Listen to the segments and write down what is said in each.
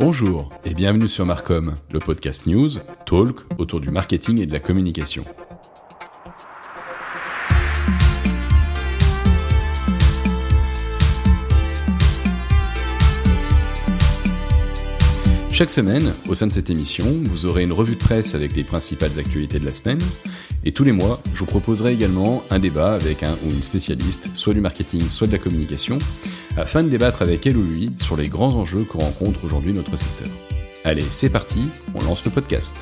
Bonjour et bienvenue sur Marcom, le podcast news, talk autour du marketing et de la communication. Chaque semaine, au sein de cette émission, vous aurez une revue de presse avec les principales actualités de la semaine. Et tous les mois, je vous proposerai également un débat avec un ou une spécialiste, soit du marketing, soit de la communication, afin de débattre avec elle ou lui sur les grands enjeux que rencontre aujourd'hui notre secteur. Allez, c'est parti, on lance le podcast.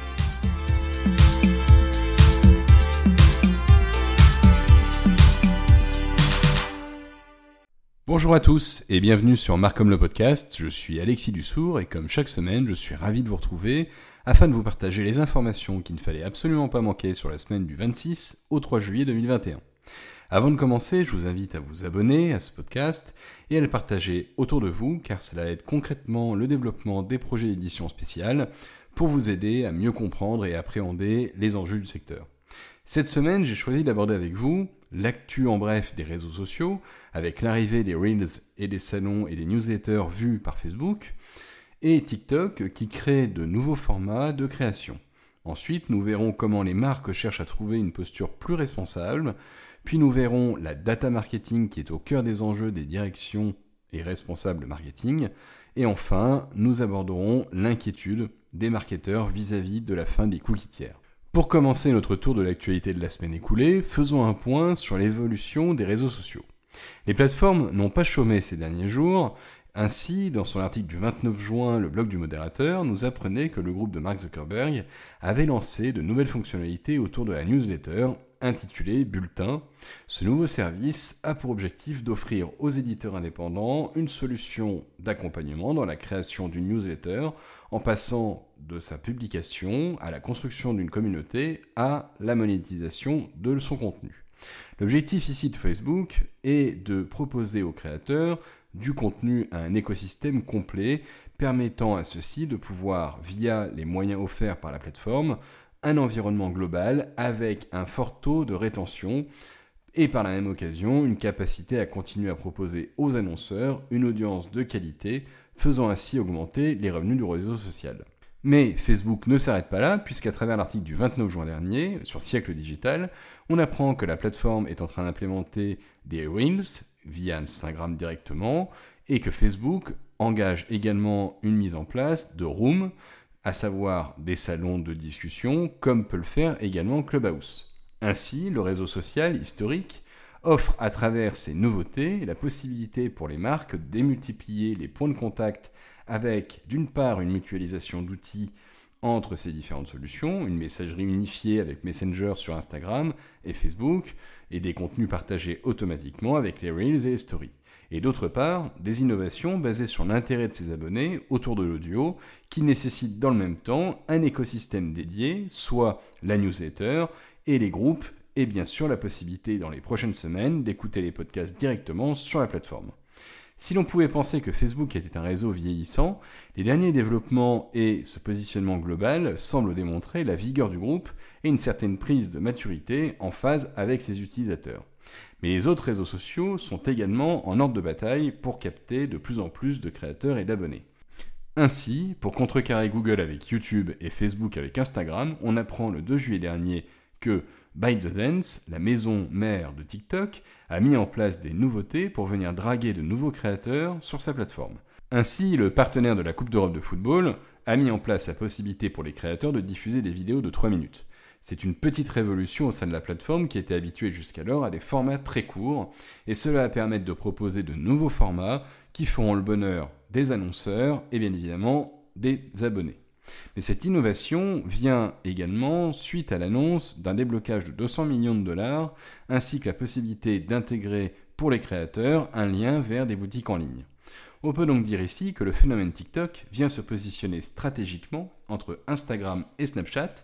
Bonjour à tous et bienvenue sur Marcom le podcast. Je suis Alexis Dussour et comme chaque semaine, je suis ravi de vous retrouver afin de vous partager les informations qu'il ne fallait absolument pas manquer sur la semaine du 26 au 3 juillet 2021. Avant de commencer, je vous invite à vous abonner à ce podcast et à le partager autour de vous car cela aide concrètement le développement des projets d'édition spéciale pour vous aider à mieux comprendre et appréhender les enjeux du secteur. Cette semaine, j'ai choisi d'aborder avec vous l'actu en bref des réseaux sociaux, avec l'arrivée des Reels et des salons et des newsletters vus par Facebook, et TikTok qui crée de nouveaux formats de création. Ensuite, nous verrons comment les marques cherchent à trouver une posture plus responsable, puis nous verrons la data marketing qui est au cœur des enjeux des directions et responsables marketing, et enfin, nous aborderons l'inquiétude des marketeurs vis-à-vis -vis de la fin des cookies tiers. Pour commencer notre tour de l'actualité de la semaine écoulée, faisons un point sur l'évolution des réseaux sociaux. Les plateformes n'ont pas chômé ces derniers jours. Ainsi, dans son article du 29 juin, le blog du modérateur nous apprenait que le groupe de Mark Zuckerberg avait lancé de nouvelles fonctionnalités autour de la newsletter intitulée Bulletin. Ce nouveau service a pour objectif d'offrir aux éditeurs indépendants une solution d'accompagnement dans la création d'une newsletter en passant de sa publication à la construction d'une communauté à la monétisation de son contenu. L'objectif ici de Facebook est de proposer aux créateurs du contenu à un écosystème complet permettant à ceux-ci de pouvoir, via les moyens offerts par la plateforme, un environnement global avec un fort taux de rétention et par la même occasion une capacité à continuer à proposer aux annonceurs une audience de qualité, faisant ainsi augmenter les revenus du réseau social. Mais Facebook ne s'arrête pas là, puisqu'à travers l'article du 29 juin dernier, sur Siècle Digital, on apprend que la plateforme est en train d'implémenter des Reels via Instagram directement, et que Facebook engage également une mise en place de Room, à savoir des salons de discussion, comme peut le faire également Clubhouse. Ainsi, le réseau social historique offre à travers ces nouveautés la possibilité pour les marques de démultiplier les points de contact avec d'une part une mutualisation d'outils entre ces différentes solutions, une messagerie unifiée avec Messenger sur Instagram et Facebook, et des contenus partagés automatiquement avec les Reels et les Stories. Et d'autre part, des innovations basées sur l'intérêt de ses abonnés autour de l'audio, qui nécessitent dans le même temps un écosystème dédié, soit la newsletter et les groupes, et bien sûr la possibilité dans les prochaines semaines d'écouter les podcasts directement sur la plateforme. Si l'on pouvait penser que Facebook était un réseau vieillissant, les derniers développements et ce positionnement global semblent démontrer la vigueur du groupe et une certaine prise de maturité en phase avec ses utilisateurs. Mais les autres réseaux sociaux sont également en ordre de bataille pour capter de plus en plus de créateurs et d'abonnés. Ainsi, pour contrecarrer Google avec YouTube et Facebook avec Instagram, on apprend le 2 juillet dernier que ByteDance, la maison mère de TikTok, a mis en place des nouveautés pour venir draguer de nouveaux créateurs sur sa plateforme. Ainsi, le partenaire de la Coupe d'Europe de football a mis en place la possibilité pour les créateurs de diffuser des vidéos de 3 minutes. C'est une petite révolution au sein de la plateforme qui était habituée jusqu'alors à des formats très courts, et cela va permettre de proposer de nouveaux formats qui feront le bonheur des annonceurs et bien évidemment des abonnés. Mais cette innovation vient également suite à l'annonce d'un déblocage de 200 millions de dollars, ainsi que la possibilité d'intégrer pour les créateurs un lien vers des boutiques en ligne. On peut donc dire ici que le phénomène TikTok vient se positionner stratégiquement entre Instagram et Snapchat,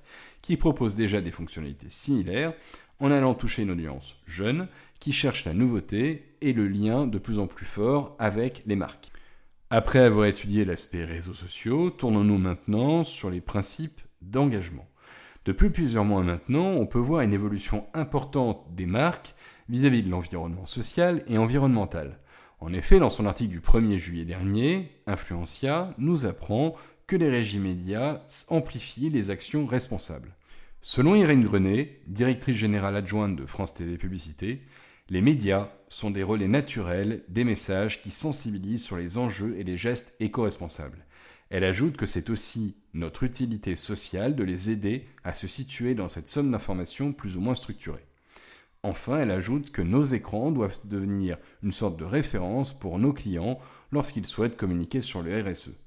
qui proposent déjà des fonctionnalités similaires, en allant toucher une audience jeune qui cherche la nouveauté et le lien de plus en plus fort avec les marques. Après avoir étudié l'aspect réseaux sociaux, tournons-nous maintenant sur les principes d'engagement. Depuis plusieurs mois maintenant, on peut voir une évolution importante des marques vis-à-vis de l'environnement social et environnemental. En effet, dans son article du 1er juillet dernier, Influencia nous apprend que les régies médias amplifient les actions responsables. Selon Irène Grenet, directrice générale adjointe de France TV Publicité, les médias sont des relais naturels des messages qui sensibilisent sur les enjeux et les gestes éco-responsables. Elle ajoute que c'est aussi notre utilité sociale de les aider à se situer dans cette somme d'informations plus ou moins structurée. Enfin, elle ajoute que nos écrans doivent devenir une sorte de référence pour nos clients lorsqu'ils souhaitent communiquer sur le RSE.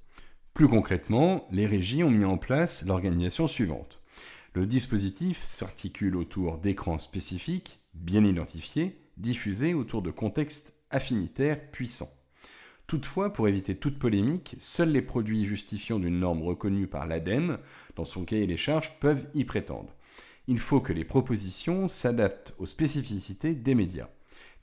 Plus concrètement, les régies ont mis en place l'organisation suivante. Le dispositif s'articule autour d'écrans spécifiques, bien identifiés, diffusés autour de contextes affinitaires puissants. Toutefois, pour éviter toute polémique, seuls les produits justifiant d'une norme reconnue par l'ADEME dans son cahier des charges peuvent y prétendre. Il faut que les propositions s'adaptent aux spécificités des médias.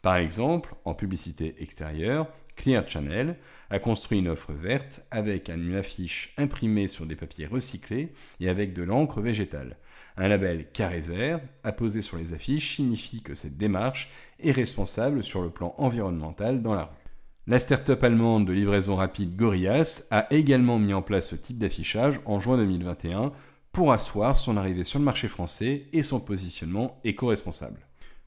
Par exemple, en publicité extérieure, Clear Channel a construit une offre verte avec une affiche imprimée sur des papiers recyclés et avec de l'encre végétale. Un label carré vert apposé sur les affiches signifie que cette démarche est responsable sur le plan environnemental dans la rue. La start-up allemande de livraison rapide Gorillas a également mis en place ce type d'affichage en juin 2021 pour asseoir son arrivée sur le marché français et son positionnement éco-responsable.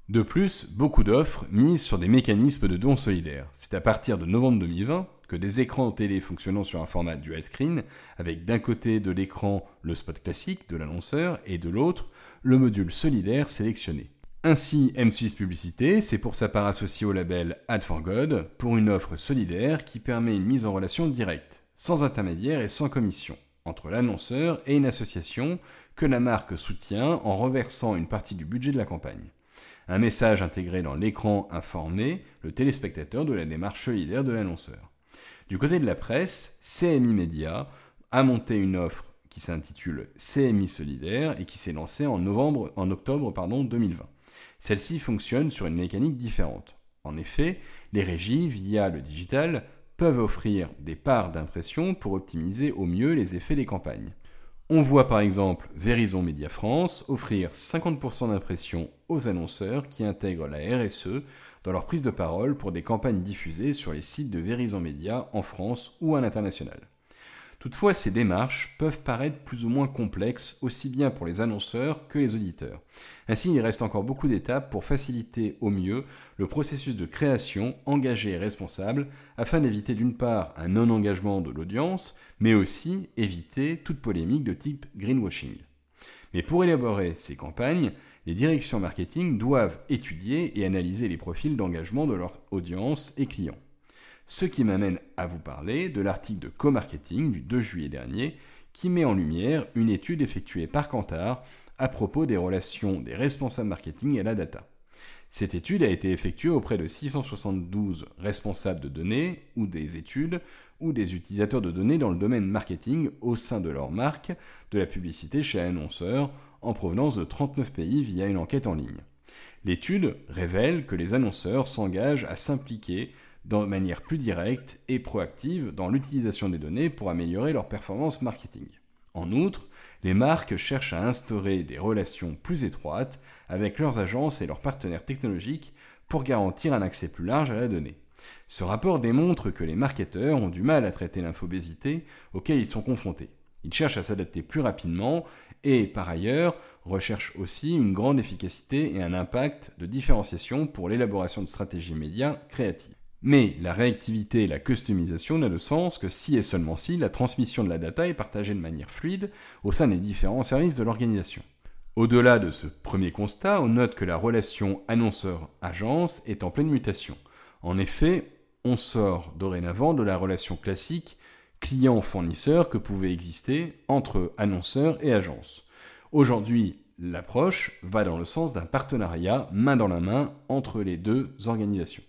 De plus, beaucoup d'offres misent sur des mécanismes de dons solidaires. C'est à partir de novembre 2020 que des écrans télé fonctionnant sur un format dual screen, avec d'un côté de l'écran le spot classique de l'annonceur et de l'autre le module solidaire sélectionné. Ainsi, M6 Publicité s'est pour sa part associé au label Ad for God pour une offre solidaire qui permet une mise en relation directe, sans intermédiaire et sans commission, entre l'annonceur et une association que la marque soutient en reversant une partie du budget de la campagne. Un message intégré dans l'écran informé le téléspectateur de la démarche solidaire de l'annonceur. Du côté de la presse, CMI Media a monté une offre qui s'intitule CMI Solidaire et qui s'est lancée en, novembre, en octobre pardon, 2020. Celle-ci fonctionne sur une mécanique différente. En effet, les régies, via le digital, peuvent offrir des parts d'impression pour optimiser au mieux les effets des campagnes. On voit par exemple Verizon Media France offrir 50% d'impression aux annonceurs qui intègrent la RSE dans leur prise de parole pour des campagnes diffusées sur les sites de Verizon Media en France ou à l'international. Toutefois, ces démarches peuvent paraître plus ou moins complexes, aussi bien pour les annonceurs que les auditeurs. Ainsi, il reste encore beaucoup d'étapes pour faciliter au mieux le processus de création engagé et responsable, afin d'éviter d'une part un non-engagement de l'audience, mais aussi éviter toute polémique de type greenwashing. Mais pour élaborer ces campagnes, les directions marketing doivent étudier et analyser les profils d'engagement de leur audience et clients. Ce qui m'amène à vous parler de l'article de co-marketing du 2 juillet dernier qui met en lumière une étude effectuée par Kantar à propos des relations des responsables marketing et la data. Cette étude a été effectuée auprès de 672 responsables de données ou des études ou des utilisateurs de données dans le domaine marketing au sein de leur marque, de la publicité chez annonceurs en provenance de 39 pays via une enquête en ligne. L'étude révèle que les annonceurs s'engagent à s'impliquer de manière plus directe et proactive dans l'utilisation des données pour améliorer leur performance marketing. En outre, les marques cherchent à instaurer des relations plus étroites avec leurs agences et leurs partenaires technologiques pour garantir un accès plus large à la donnée. Ce rapport démontre que les marketeurs ont du mal à traiter l'infobésité auquel ils sont confrontés. Ils cherchent à s'adapter plus rapidement et, par ailleurs, recherchent aussi une grande efficacité et un impact de différenciation pour l'élaboration de stratégies médias créatives. Mais la réactivité et la customisation n'a de sens que si et seulement si la transmission de la data est partagée de manière fluide au sein des différents services de l'organisation. Au-delà de ce premier constat, on note que la relation annonceur-agence est en pleine mutation. En effet, on sort dorénavant de la relation classique client-fournisseur que pouvait exister entre annonceur et agence. Aujourd'hui, l'approche va dans le sens d'un partenariat main dans la main entre les deux organisations.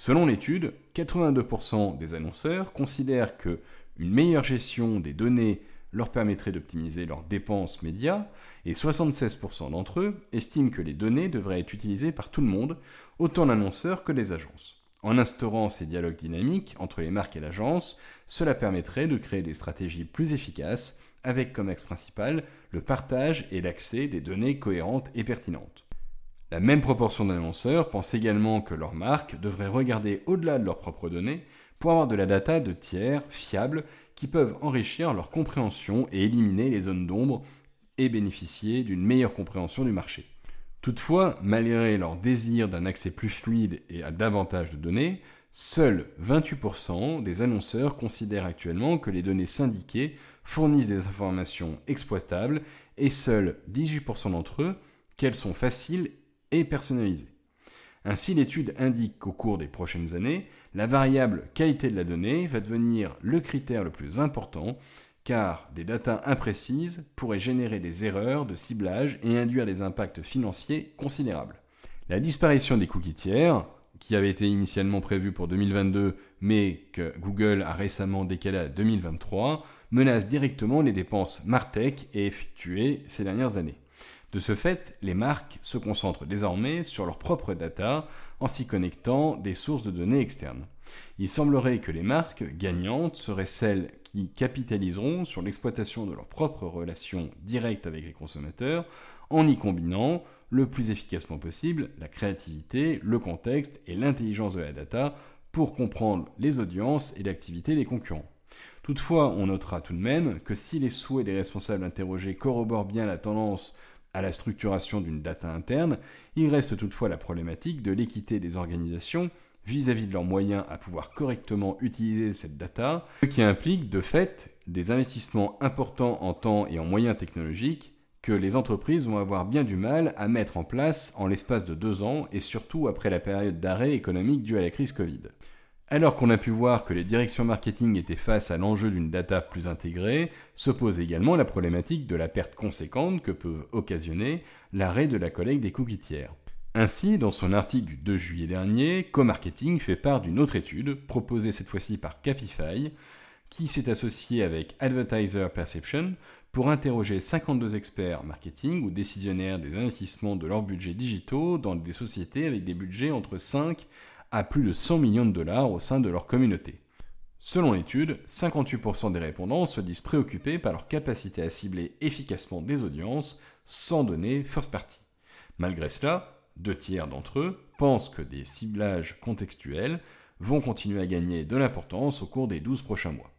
Selon l'étude, 82% des annonceurs considèrent que une meilleure gestion des données leur permettrait d'optimiser leurs dépenses médias et 76% d'entre eux estiment que les données devraient être utilisées par tout le monde, autant l'annonceur que les agences. En instaurant ces dialogues dynamiques entre les marques et l'agence, cela permettrait de créer des stratégies plus efficaces avec comme axe principal le partage et l'accès des données cohérentes et pertinentes. La même proportion d'annonceurs pensent également que leur marque devrait regarder au-delà de leurs propres données pour avoir de la data de tiers fiables qui peuvent enrichir leur compréhension et éliminer les zones d'ombre et bénéficier d'une meilleure compréhension du marché. Toutefois, malgré leur désir d'un accès plus fluide et à davantage de données, seuls 28% des annonceurs considèrent actuellement que les données syndiquées fournissent des informations exploitables et seuls 18% d'entre eux qu'elles sont faciles et. Ainsi, l'étude indique qu'au cours des prochaines années, la variable qualité de la donnée va devenir le critère le plus important car des datas imprécises pourraient générer des erreurs de ciblage et induire des impacts financiers considérables. La disparition des cookies tiers, qui avait été initialement prévue pour 2022 mais que Google a récemment décalé à 2023, menace directement les dépenses Martech effectuées ces dernières années. De ce fait, les marques se concentrent désormais sur leurs propres data en s'y connectant des sources de données externes. Il semblerait que les marques gagnantes seraient celles qui capitaliseront sur l'exploitation de leurs propres relations directes avec les consommateurs en y combinant le plus efficacement possible la créativité, le contexte et l'intelligence de la data pour comprendre les audiences et l'activité des concurrents. Toutefois, on notera tout de même que si les souhaits des responsables interrogés corroborent bien la tendance à la structuration d'une data interne, il reste toutefois la problématique de l'équité des organisations vis-à-vis de leurs moyens à pouvoir correctement utiliser cette data, ce qui implique de fait des investissements importants en temps et en moyens technologiques que les entreprises vont avoir bien du mal à mettre en place en l'espace de deux ans et surtout après la période d'arrêt économique due à la crise Covid. Alors qu'on a pu voir que les directions marketing étaient face à l'enjeu d'une data plus intégrée, se pose également la problématique de la perte conséquente que peut occasionner l'arrêt de la collecte des cookies tiers. Ainsi, dans son article du 2 juillet dernier, Co-Marketing fait part d'une autre étude, proposée cette fois-ci par Capify, qui s'est associée avec Advertiser Perception pour interroger 52 experts marketing ou décisionnaires des investissements de leurs budgets digitaux dans des sociétés avec des budgets entre 5 à plus de 100 millions de dollars au sein de leur communauté. Selon l'étude, 58% des répondants se disent préoccupés par leur capacité à cibler efficacement des audiences sans données first party. Malgré cela, deux tiers d'entre eux pensent que des ciblages contextuels vont continuer à gagner de l'importance au cours des 12 prochains mois.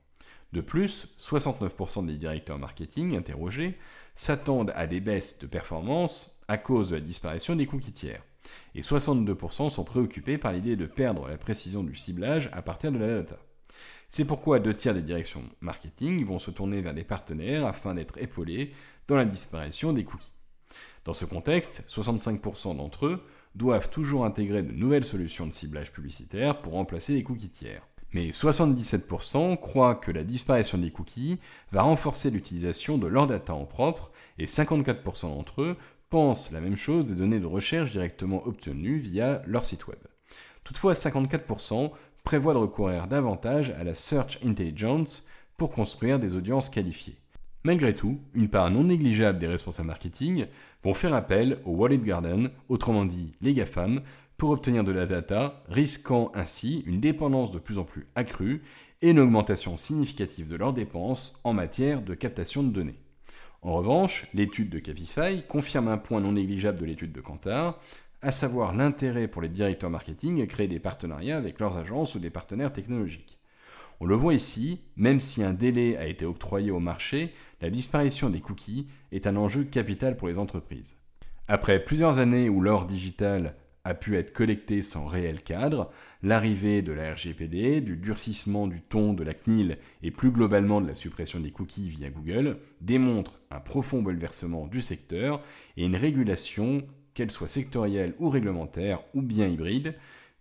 De plus, 69% des directeurs marketing interrogés s'attendent à des baisses de performance à cause de la disparition des cookies tiers et 62% sont préoccupés par l'idée de perdre la précision du ciblage à partir de la data. C'est pourquoi deux tiers des directions marketing vont se tourner vers des partenaires afin d'être épaulés dans la disparition des cookies. Dans ce contexte, 65% d'entre eux doivent toujours intégrer de nouvelles solutions de ciblage publicitaire pour remplacer les cookies tiers. Mais 77% croient que la disparition des cookies va renforcer l'utilisation de leur data en propre et 54% d'entre eux pensent la même chose des données de recherche directement obtenues via leur site web. Toutefois, 54% prévoient de recourir davantage à la Search Intelligence pour construire des audiences qualifiées. Malgré tout, une part non négligeable des responsables marketing vont faire appel au Wallet Garden, autrement dit les GAFAM, pour obtenir de la data, risquant ainsi une dépendance de plus en plus accrue et une augmentation significative de leurs dépenses en matière de captation de données. En revanche, l'étude de Capify confirme un point non négligeable de l'étude de Kantar, à savoir l'intérêt pour les directeurs marketing à créer des partenariats avec leurs agences ou des partenaires technologiques. On le voit ici, même si un délai a été octroyé au marché, la disparition des cookies est un enjeu capital pour les entreprises. Après plusieurs années où l'or digital a pu être collecté sans réel cadre, l'arrivée de la RGPD, du durcissement du ton de la CNIL et plus globalement de la suppression des cookies via Google démontre un profond bouleversement du secteur et une régulation, qu'elle soit sectorielle ou réglementaire ou bien hybride,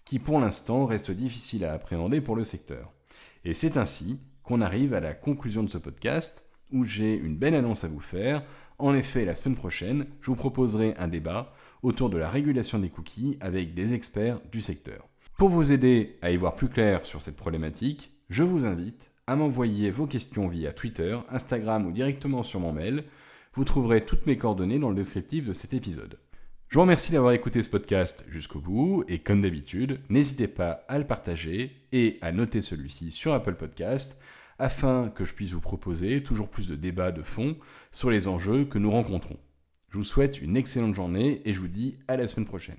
qui pour l'instant reste difficile à appréhender pour le secteur. Et c'est ainsi qu'on arrive à la conclusion de ce podcast où j'ai une belle annonce à vous faire. En effet, la semaine prochaine, je vous proposerai un débat autour de la régulation des cookies avec des experts du secteur. Pour vous aider à y voir plus clair sur cette problématique, je vous invite à m'envoyer vos questions via Twitter, Instagram ou directement sur mon mail. Vous trouverez toutes mes coordonnées dans le descriptif de cet épisode. Je vous remercie d'avoir écouté ce podcast jusqu'au bout et comme d'habitude, n'hésitez pas à le partager et à noter celui-ci sur Apple Podcast afin que je puisse vous proposer toujours plus de débats de fond sur les enjeux que nous rencontrons. Je vous souhaite une excellente journée et je vous dis à la semaine prochaine.